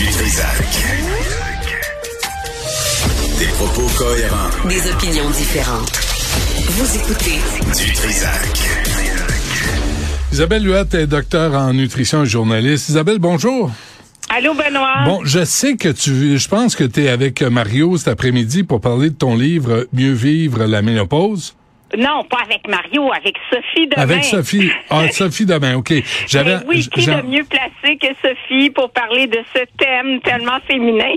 Du Trisac. Des propos cohérents. Des opinions différentes. Vous écoutez Du Trisac. Isabelle Huette est docteur en nutrition et journaliste. Isabelle, bonjour. Allô, Benoît? Bon, je sais que tu, je pense que tu es avec Mario cet après-midi pour parler de ton livre Mieux vivre la ménopause. Non, pas avec Mario, avec Sophie demain. Avec Sophie. Ah, Sophie demain, OK. J'avais. Oui, qui est mieux placé que Sophie pour parler de ce thème tellement féminin?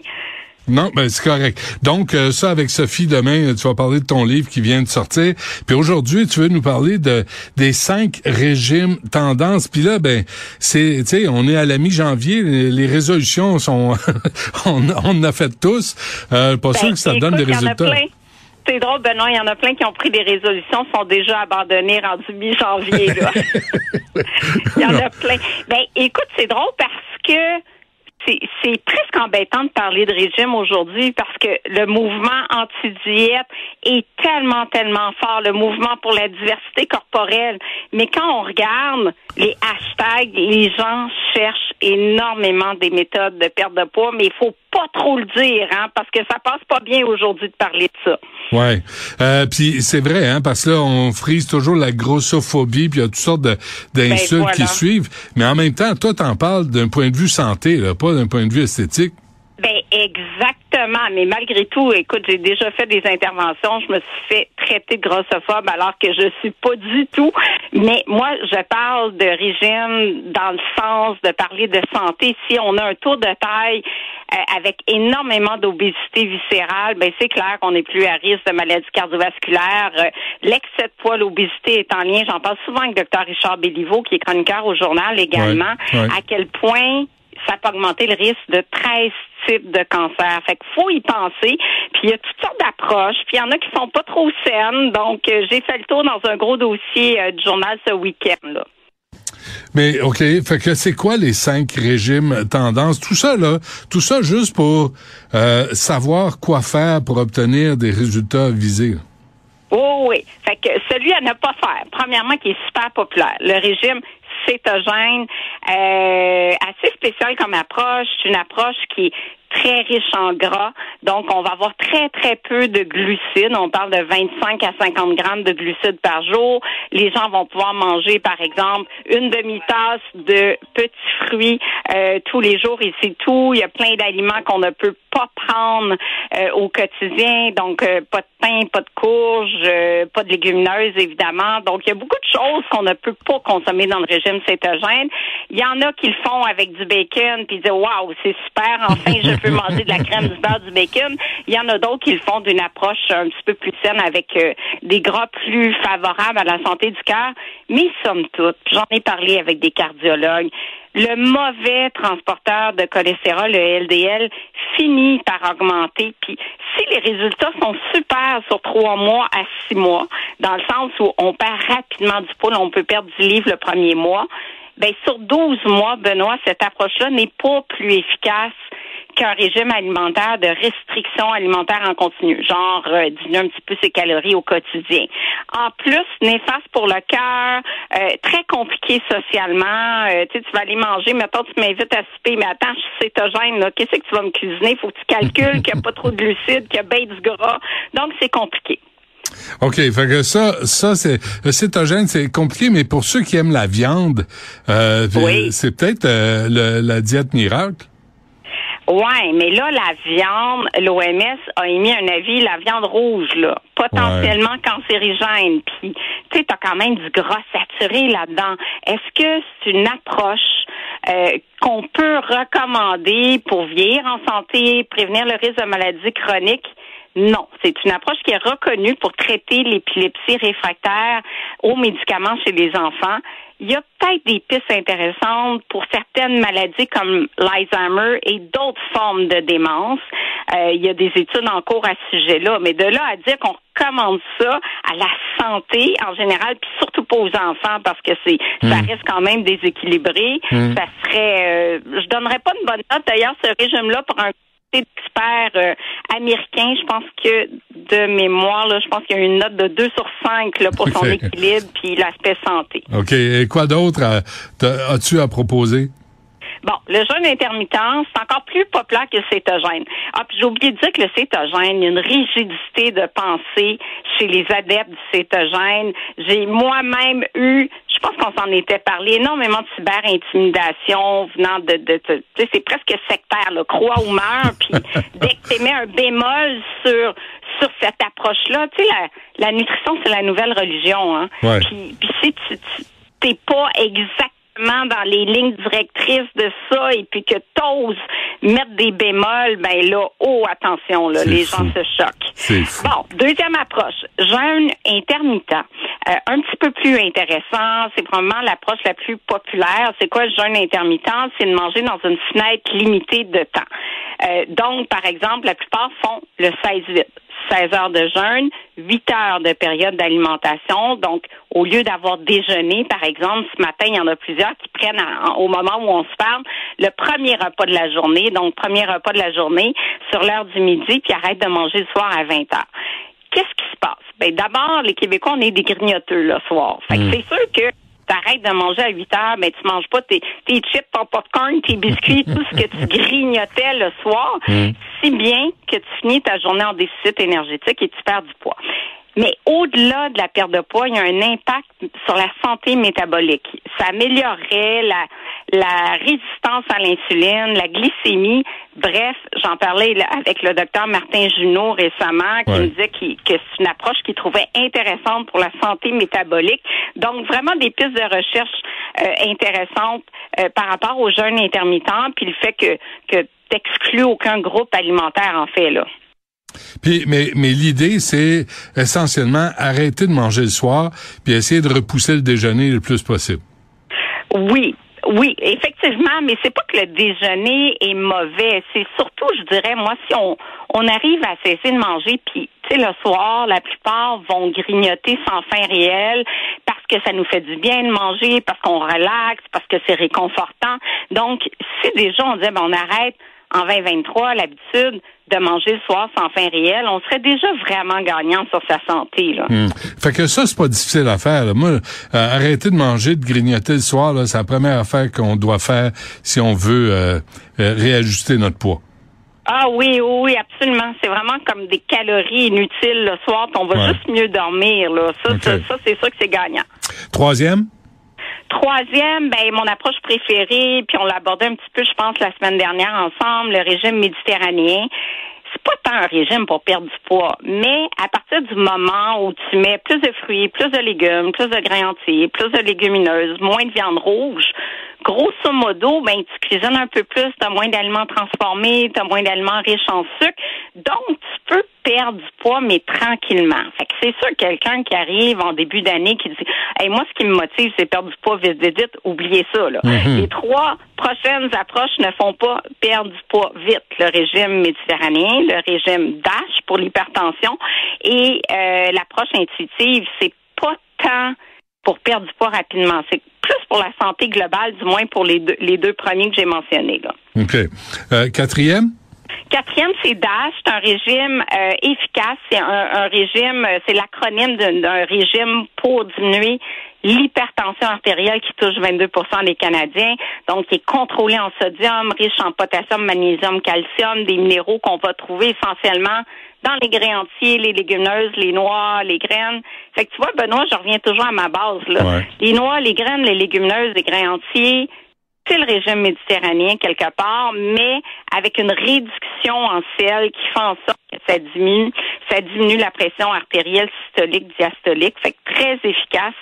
Non, ben c'est correct. Donc euh, ça avec Sophie demain, tu vas parler de ton livre qui vient de sortir. Puis aujourd'hui, tu veux nous parler de des cinq régimes tendances. Puis là, ben c'est, tu sais, on est à la mi-janvier, les, résolutions sont, on, on en a fait tous. Euh, pas ben, sûr que ça donne des résultats. C'est drôle, Benoît, il y en a plein qui ont pris des résolutions, sont déjà abandonnés rendu mi-janvier. il y en a plein. Ben, écoute, c'est drôle parce que c'est presque embêtant de parler de régime aujourd'hui parce que le mouvement anti-diète est tellement, tellement fort, le mouvement pour la diversité corporelle. Mais quand on regarde les hashtags, les gens cherchent énormément des méthodes de perte de poids, mais il faut pas trop le dire, hein, parce que ça passe pas bien aujourd'hui de parler de ça. Ouais, euh, puis c'est vrai, hein, parce que là on frise toujours la grossophobie, puis il y a toutes sortes d'insultes ben, qui suivent. Mais en même temps, toi t'en parles d'un point de vue santé, là, pas d'un point de vue esthétique. Ben exactement, mais malgré tout, écoute, j'ai déjà fait des interventions, je me suis fait traiter de grossophobe alors que je suis pas du tout. Mais moi, je parle de régime dans le sens de parler de santé. Si on a un taux de taille euh, avec énormément d'obésité viscérale, ben c'est clair qu'on est plus à risque de maladies cardiovasculaires. Euh, l'excès de poids, l'obésité est en lien. J'en parle souvent avec docteur Richard Béliveau, qui est chroniqueur au journal également, à quel point ça peut augmenter le risque de 13 types de cancer. Fait qu'il faut y penser. Puis il y a toutes sortes d'approches. Puis il y en a qui sont pas trop saines. Donc euh, j'ai fait le tour dans un gros dossier euh, du journal ce week-end là. Mais OK, fait que c'est quoi les cinq régimes tendances? Tout ça, là, tout ça juste pour euh, savoir quoi faire pour obtenir des résultats visés. Oh oui. Fait que celui à ne pas faire, premièrement, qui est super populaire, le régime cétogène, euh, assez spécial comme approche. C'est une approche qui très riche en gras. Donc, on va avoir très, très peu de glucides. On parle de 25 à 50 grammes de glucides par jour. Les gens vont pouvoir manger, par exemple, une demi-tasse de petits fruits euh, tous les jours et c'est tout. Il y a plein d'aliments qu'on ne peut pas prendre euh, au quotidien. Donc, euh, pas de pain, pas de courges, pas de légumineuses, évidemment. Donc, il y a beaucoup de choses qu'on ne peut pas consommer dans le régime cétogène. Il y en a qui le font avec du bacon, puis ils disent, waouh, c'est super, enfin, je peux manger de la crème, du beurre, du bacon. Il y en a d'autres qui le font d'une approche un petit peu plus saine avec euh, des gras plus favorables à la santé du cœur. Mais somme toute, j'en ai parlé avec des cardiologues, le mauvais transporteur de cholestérol, le LDL, finit par augmenter. Puis si les résultats sont super sur trois mois à six mois, dans le sens où on perd rapidement du poids, on peut perdre du livre le premier mois, ben sur 12 mois, Benoît, cette approche-là n'est pas plus efficace qu'un régime alimentaire de restriction alimentaire en continu, genre euh, diminuer un petit peu ses calories au quotidien. En plus, néfaste pour le cœur, euh, très compliqué socialement. Euh, tu vas aller manger, mettons, tu m'invites à souper, mais attends, je suis cétogène, là. Qu'est-ce que tu vas me cuisiner? Faut que tu calcules qu'il n'y a pas trop de glucides, qu'il y a bien du gras. Donc, c'est compliqué. OK, fait que ça, ça c'est le cétogène, c'est compliqué, mais pour ceux qui aiment la viande, euh, c'est peut-être la diète miracle. Ouais, mais là, la viande, l'OMS a émis un avis, la viande rouge, là, potentiellement cancérigène. Puis, tu sais, t'as quand même du gras saturé là-dedans. Est-ce que c'est une approche euh, qu'on peut recommander pour vieillir en santé, prévenir le risque de maladies chroniques? Non, c'est une approche qui est reconnue pour traiter l'épilepsie réfractaire aux médicaments chez les enfants. Il y a peut-être des pistes intéressantes pour certaines maladies comme l'Alzheimer et d'autres formes de démence. Euh, il y a des études en cours à ce sujet-là, mais de là à dire qu'on recommande ça à la santé en général, puis surtout pas aux enfants parce que c'est ça hmm. reste quand même déséquilibré. Hmm. Ça serait, euh, je donnerais pas une bonne note d'ailleurs ce régime-là pour un d'experts euh, américains, je pense que de mémoire, là, je pense qu'il y a une note de 2 sur 5 là, pour son équilibre puis l'aspect santé. OK. Et quoi d'autre as-tu à proposer? Bon, le jeûne intermittent, c'est encore plus populaire que le cétogène. Ah, puis j'ai oublié de dire que le cétogène, il y a une rigidité de pensée chez les adeptes du cétogène. J'ai moi-même eu, pense qu'on s'en était parlé, énormément de cyber-intimidation venant de, de, de tu sais, c'est presque sectaire, là, croix ou meurt, puis dès que tu mets un bémol sur sur cette approche-là, tu sais, la, la nutrition, c'est la nouvelle religion, hein. Ouais. Puis, puis si tu tu- t'es pas exactement dans les lignes directrices de ça et puis que t'oses mettre des bémols, ben là, oh, attention, là, les fou. gens se choquent. Fou. Bon, deuxième approche, jeûne intermittent. Euh, un petit peu plus intéressant, c'est probablement l'approche la plus populaire. C'est quoi le jeûne intermittent? C'est de manger dans une fenêtre limitée de temps. Euh, donc, par exemple, la plupart font le 16-8. 16 heures de jeûne, 8 heures de période d'alimentation. Donc, au lieu d'avoir déjeuné, par exemple, ce matin, il y en a plusieurs qui prennent en- au moment où on se parle le premier repas de la journée, donc premier repas de la journée sur l'heure du midi, puis arrêtent de manger le soir à 20 heures. Qu'est-ce qui se passe? Ben, d'abord, les Québécois, on est des grignoteux le soir. Fait que c'est sûr que t'arrêtes de manger à 8 heures, mais tu manges pas tes, tes chips, ton popcorn, tes biscuits, tout ce que tu grignotais le soir, si bien que tu finis ta journée en déficit énergétique et tu perds du poids. Mais au-delà de la perte de poids, il y a un impact sur la santé métabolique. Ça améliorerait la, la résistance à l'insuline, la glycémie. Bref, j'en parlais avec le docteur Martin Junot récemment, qui Ouais. me disait que c'est une approche qu'il trouvait intéressante pour la santé métabolique. Donc, vraiment des pistes de recherche euh, intéressantes euh, par rapport au jeûne intermittent, puis le fait que, que t'exclus aucun groupe alimentaire, en fait, là. Puis, mais, mais l'idée, c'est essentiellement arrêter de manger le soir, puis essayer de repousser le déjeuner le plus possible. Oui, oui, effectivement, mais c'est pas que le déjeuner est mauvais. C'est surtout, je dirais, moi, si on, on arrive à cesser de manger, puis, tu sais, le soir, la plupart vont grignoter sans fin réelle parce que ça nous fait du bien de manger, parce qu'on relaxe, parce que c'est réconfortant. Donc, si déjà on disait, ben, on arrête en 2023 l'habitude de manger le soir sans fin réelle, on serait déjà vraiment gagnant sur sa santé, là. Hmm. Fait que ça, c'est pas difficile à faire. là. Moi, euh, arrêter de manger, de grignoter le soir, c'est la première affaire qu'on doit faire si on veut euh, euh, réajuster notre poids. Ah oui, oui, oui, absolument. C'est vraiment comme des calories inutiles le soir, on va Ouais. juste mieux dormir. Là. Ça, Ok. ça, ça, c'est sûr que c'est gagnant. Troisième, Troisième, ben mon approche préférée, puis on l'a abordé un petit peu, je pense, la semaine dernière ensemble, le régime méditerranéen. C'est pas tant un régime pour perdre du poids, mais à partir du moment où tu mets plus de fruits, plus de légumes, plus de grains entiers, plus de légumineuses, moins de viande rouge, grosso modo, ben tu cuisines un peu plus, tu as moins d'aliments transformés, tu as moins d'aliments riches en sucre, donc tu peux perdre du poids, mais tranquillement. Fait que c'est sûr que quelqu'un qui arrive en début d'année qui dit Hey, moi, ce qui me motive, c'est perdre du poids vite, vite, vite, oubliez ça. Là. Les trois prochaines approches ne font pas perdre du poids vite. Le régime méditerranéen, le régime DASH pour l'hypertension et euh, l'approche intuitive, c'est pas tant pour perdre du poids rapidement. C'est plus pour la santé globale, du moins pour les deux, les deux premiers que j'ai mentionnés. Là. OK. Euh, quatrième, Quatrième, c'est DASH. C'est un régime euh, efficace. C'est un, un régime, euh, c'est l'acronyme d'un d'un régime pour diminuer l'hypertension artérielle qui touche 22% des Canadiens. Donc, qui est contrôlé en sodium, riche en potassium, magnésium, calcium, des minéraux qu'on va trouver essentiellement dans les grains entiers, les légumineuses, les noix, les graines. Fait que tu vois, Benoît, je reviens toujours à ma base. Là. Ouais. Les noix, les graines, les légumineuses, les grains entiers, c'est le régime méditerranéen quelque part, mais avec une réduction en sel qui fait en sorte que ça diminue, ça diminue la pression artérielle systolique, diastolique, fait que très efficace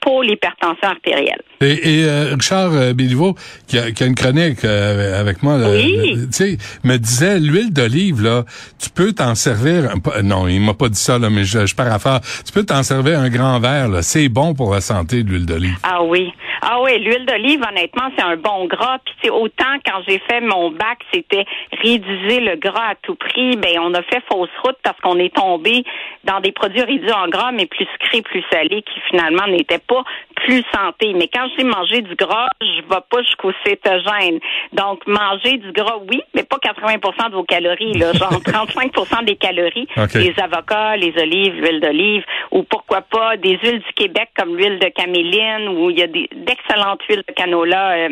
pour l'hypertension artérielle. Et, et euh, Richard euh, Béliveau, qui a, qui a une chronique euh, avec moi, là, Oui. euh, tu sais, me disait l'huile d'olive là, tu peux t'en servir. non, il m'a pas dit ça là, mais je, je pars à faire. Tu peux t'en servir un grand verre là. C'est bon pour la santé de l'huile d'olive. Ah oui. Ah oui, l'huile d'olive, honnêtement, c'est un bon gras. Puis c'est autant quand j'ai fait mon bac, c'était réduire le gras à tout prix. Ben on a fait fausse route parce qu'on est tombé dans des produits réduits en gras, mais plus sucrés, plus salés, qui finalement n'étaient pas plus santé. Mais quand j'ai mangé du gras, je vais pas jusqu'au cétogène. Donc manger du gras, oui, mais pas 80 de vos calories, là, genre 35% des calories. OK. Les avocats, les olives, l'huile d'olive, ou pourquoi pas des huiles du Québec comme l'huile de caméline, où il y a des d'excellentes huiles de canola euh,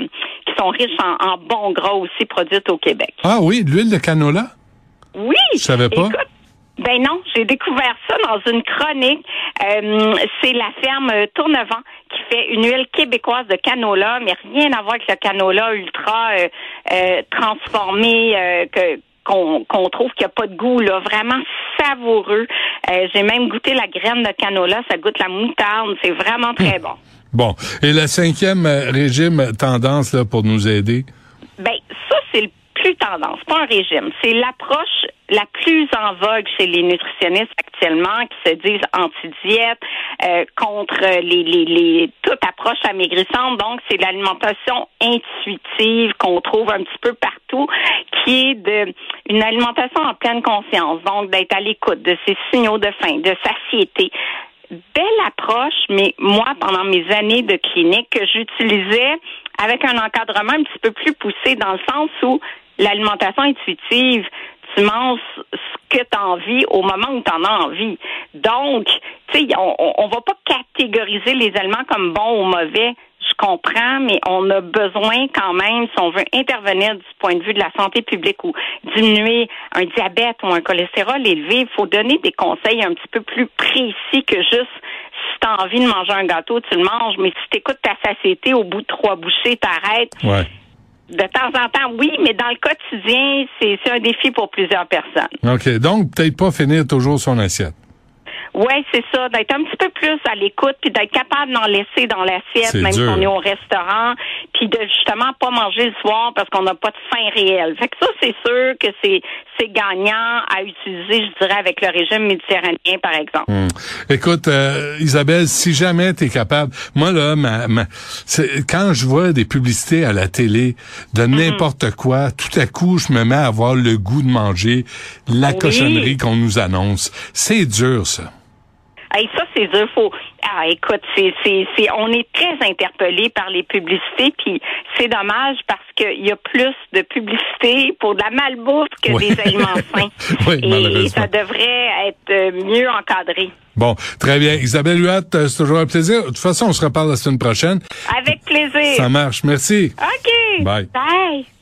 qui sont riches en, en bons gras aussi produites au Québec. Ah oui, l'huile de canola? Oui. Je savais pas. Écoute, ben non, j'ai découvert ça dans une chronique. Euh, c'est la ferme Tournevent qui fait une huile québécoise de canola, mais rien à voir avec le canola ultra euh, euh, transformé que qu'on trouve qu'il n'y a pas de goût, là, vraiment savoureux. J'ai même goûté la graine de canola, ça goûte la moutarde, c'est vraiment très bon. Bon. Et le cinquième euh, régime tendance là, pour nous aider? Ben, ça, c'est le plus tendance, pas un régime. C'est l'approche la plus en vogue chez les nutritionnistes actuellement qui se disent anti-diète, euh, contre les, les, toute approche amaigrissante. Donc, c'est l'alimentation intuitive qu'on trouve un petit peu partout, qui est de une alimentation en pleine conscience. Donc, d'être à l'écoute de ses signaux de faim, de satiété, belle approche, mais moi, pendant mes années de clinique, que j'utilisais avec un encadrement un petit peu plus poussé dans le sens où l'alimentation intuitive, tu manges ce que tu as envie au moment où tu en as envie. Donc, tu sais, on, on, va pas catégoriser les aliments comme bons ou mauvais. Je comprends, mais on a besoin quand même, si on veut intervenir du point de vue de la santé publique ou diminuer un diabète ou un cholestérol élevé, il faut donner des conseils un petit peu plus précis que juste si tu as envie de manger un gâteau, tu le manges, mais si tu écoutes ta satiété, au bout de trois bouchées, t'arrêtes. Ouais. De temps en temps, oui, mais dans le quotidien, c'est un défi pour plusieurs personnes. OK. Donc, peut-être pas finir toujours son assiette. Ouais, c'est ça, d'être un petit peu plus à l'écoute, puis d'être capable d'en laisser dans l'assiette, même si dur. on est au restaurant, puis de justement pas manger le soir parce qu'on n'a pas de faim réelle. Fait que ça, c'est sûr que c'est c'est gagnant à utiliser, je dirais, avec le régime méditerranéen, par exemple. Hum. Écoute, euh, Isabelle, si jamais tu es capable, moi là, ma, ma- c'est- quand je vois des publicités à la télé de Mhm. n'importe quoi, tout à coup, je me mets à avoir le goût de manger la Oui. cochonnerie qu'on nous annonce. C'est dur, ça. Hey, ça, c'est dur. Faut... Ah, écoute, c'est, c'est, c'est, on est très interpellé par les publicités, puis c'est dommage parce qu'il y a plus de publicité pour de la malbouffe que Oui. des aliments sains. Oui, Et malheureusement. ça devrait être euh, mieux encadré. Bon, très bien. Isabelle Huat, euh, c'est toujours un plaisir. De toute façon, on se reparle la semaine prochaine. Avec plaisir. Ça marche. Merci. OK. Bye. Bye.